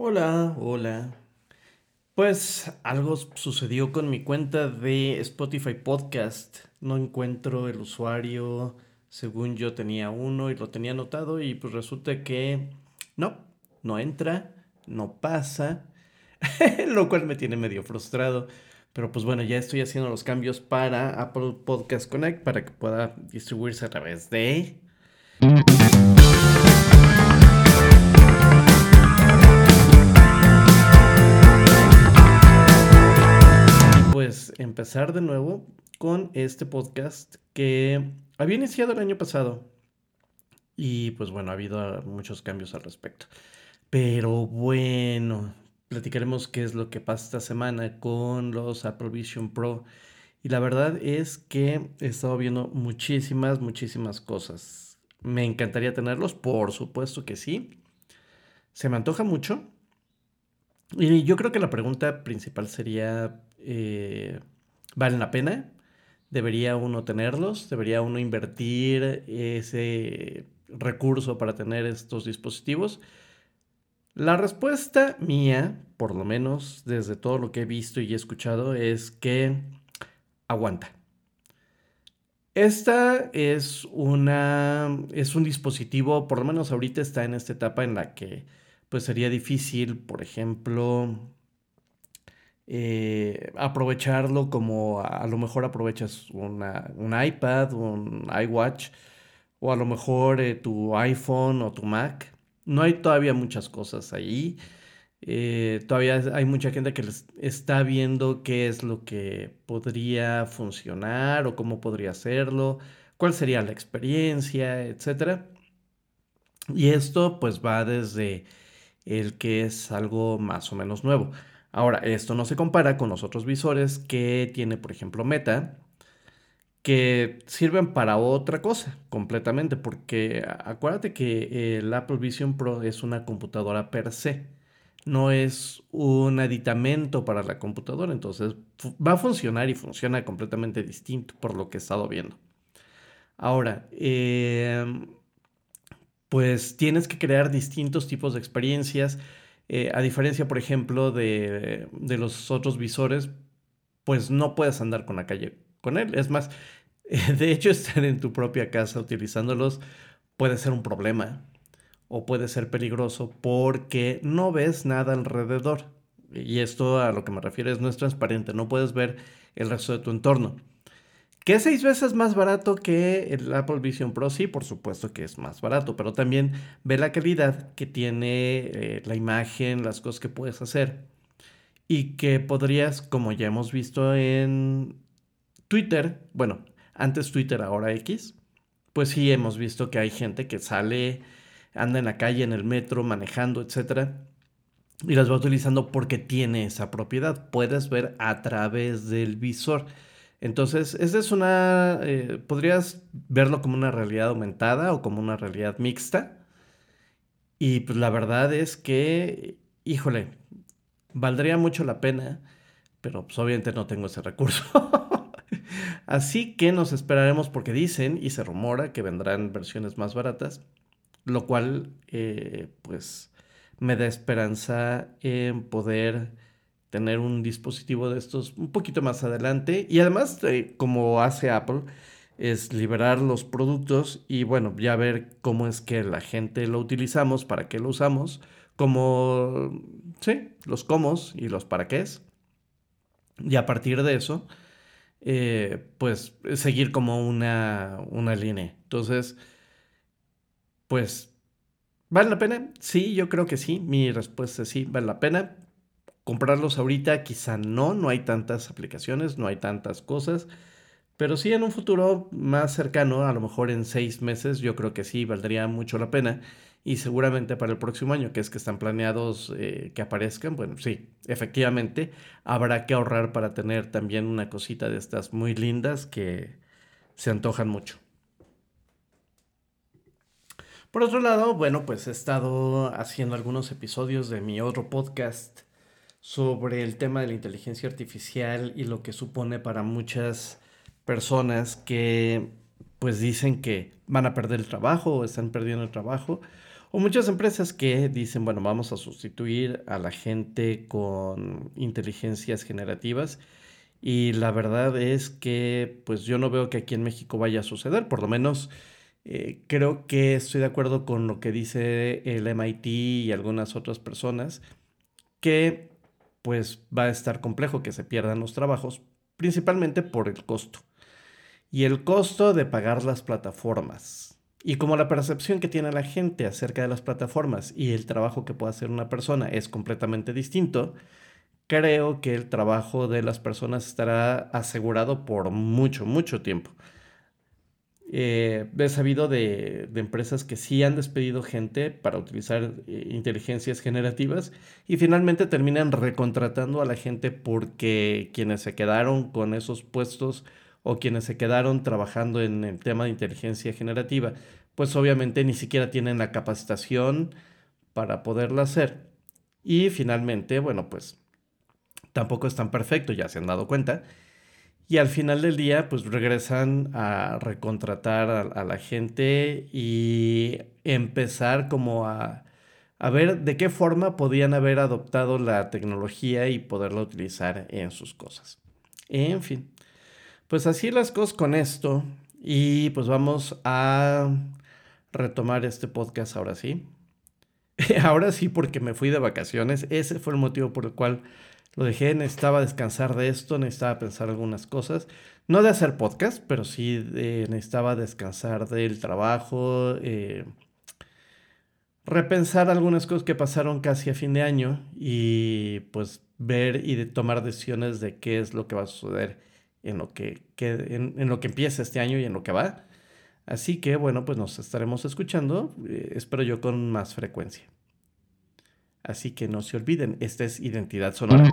Hola, hola. Pues algo sucedió con mi cuenta de Spotify Podcast. No encuentro el usuario. Según yo tenía uno y lo tenía anotado y pues resulta que no, no entra, no pasa, lo cual me tiene medio frustrado. Pero pues bueno, ya estoy haciendo los cambios para Apple Podcast Connect para que pueda distribuirse a través de... empezar de nuevo con este podcast que había iniciado el año pasado. Y pues bueno, ha habido muchos cambios al respecto. Pero bueno, platicaremos qué es lo que pasa esta semana con los Apple Vision Pro. Y la verdad es que he estado viendo muchísimas, muchísimas cosas. Me encantaría tenerlos, por supuesto que sí. Se me antoja mucho. Y yo creo que la pregunta principal sería, eh, ¿valen la pena? ¿Debería uno tenerlos? ¿Debería uno invertir ese recurso para tener estos dispositivos? La respuesta mía, por lo menos desde todo lo que he visto y he escuchado, es que aguanta. Esta es una es un dispositivo, por lo menos ahorita está en esta etapa en la que pues sería difícil, por ejemplo, eh, aprovecharlo como a, lo mejor aprovechas un iPad, un iWatch o a lo mejor eh, tu iPhone o tu Mac. No hay todavía muchas cosas ahí. Eh, todavía hay mucha gente que está viendo qué es lo que podría funcionar o cómo podría hacerlo, cuál sería la experiencia, etc. Y esto pues va desde el que es algo más o menos nuevo. Ahora, esto no se compara con los otros visores que tiene, por ejemplo, Meta, que sirven para otra cosa completamente, porque acuérdate que el Apple Vision Pro es una computadora per se, no es un aditamento para la computadora, entonces va a funcionar y funciona completamente distinto por lo que he estado viendo. Ahora, em, pues tienes que crear distintos tipos de experiencias eh, a diferencia, por ejemplo, de, los otros visores, pues no puedes andar con la calle con él. Es más, de hecho, estar en tu propia casa utilizándolos puede ser un problema o puede ser peligroso porque no ves nada alrededor. Y esto a lo que me refiero es no es transparente, no puedes ver el resto de tu entorno. ¿Que es seis veces más barato que el Apple Vision Pro? Sí, por supuesto que es más barato, pero también ve la calidad que tiene eh, la imagen, las cosas que puedes hacer. Y que podrías, como ya hemos visto en Twitter, bueno, antes Twitter, ahora X, pues sí hemos visto que hay gente que sale, anda en la calle, en el metro, manejando, etc. Y las va utilizando porque tiene esa propiedad. Puedes ver a través del visor. Entonces, esa es una, eh, podrías verlo como una realidad aumentada o como una realidad mixta. Y pues la verdad es que, híjole, valdría mucho la pena, pero pues obviamente no tengo ese recurso. Así que nos esperaremos porque dicen y se rumora que vendrán versiones más baratas, lo cual eh, pues me da esperanza en poder tener un dispositivo de estos un poquito más adelante. Y además, eh, como hace Apple, es liberar los productos y bueno, ya ver cómo es que la gente lo utilizamos, para qué lo usamos, como, sí, los cómo y los para qué es. Y a partir de eso, eh, pues seguir como una, una línea. Entonces, pues, ¿vale la pena? Sí, yo creo que sí. Mi respuesta es sí, vale la pena comprarlos ahorita quizá no, no hay tantas aplicaciones, no hay tantas cosas, pero sí en un futuro más cercano, a lo mejor en seis meses, yo creo que sí valdría mucho la pena y seguramente para el próximo año, que es que están planeados eh, que aparezcan, bueno, sí, efectivamente habrá que ahorrar para tener también una cosita de estas muy lindas que se antojan mucho. Por otro lado, bueno, pues he estado haciendo algunos episodios de mi otro podcast sobre el tema de la inteligencia artificial y lo que supone para muchas personas que pues dicen que van a perder el trabajo o están perdiendo el trabajo O muchas empresas que dicen, bueno, vamos a sustituir a la gente con inteligencias generativas. Y la verdad es que pues yo no veo que aquí en México vaya a suceder, por lo menos eh, creo que estoy de acuerdo con lo que dice el MIT y algunas otras personas, que pues va a estar complejo que se pierdan los trabajos, principalmente por el costo. Y el costo de pagar las plataformas. Y como la percepción que tiene la gente acerca de las plataformas y el trabajo que puede hacer una persona es completamente distinto, creo que el trabajo de las personas estará asegurado por mucho, mucho tiempo. Eh, he sabido de, empresas que sí han despedido gente para utilizar eh, inteligencias generativas y finalmente terminan recontratando a la gente porque quienes se quedaron con esos puestos o quienes se quedaron trabajando en el tema de inteligencia generativa, pues obviamente ni siquiera tienen la capacitación para poderla hacer. Y finalmente, bueno, pues tampoco es tan perfecto, ya se han dado cuenta. Y al final del día, pues regresan a recontratar a, la gente y empezar como a, a, ver de qué forma podían haber adoptado la tecnología y poderla utilizar en sus cosas. En fin, pues así las cosas con esto. Y pues vamos a retomar este podcast ahora sí. ahora sí, porque me fui de vacaciones. Ese fue el motivo por el cual lo dejé, necesitaba descansar de esto, necesitaba pensar algunas cosas. No de hacer podcast, pero sí necesitaba descansar del trabajo, eh, repensar algunas cosas que pasaron casi a fin de año y pues ver y tomar decisiones de qué es lo que va a suceder en lo que, en, lo que empieza este año y en lo que va. Así que bueno, pues nos estaremos escuchando, eh, espero yo con más frecuencia. Así que no se olviden, esta es Identidad Sonora.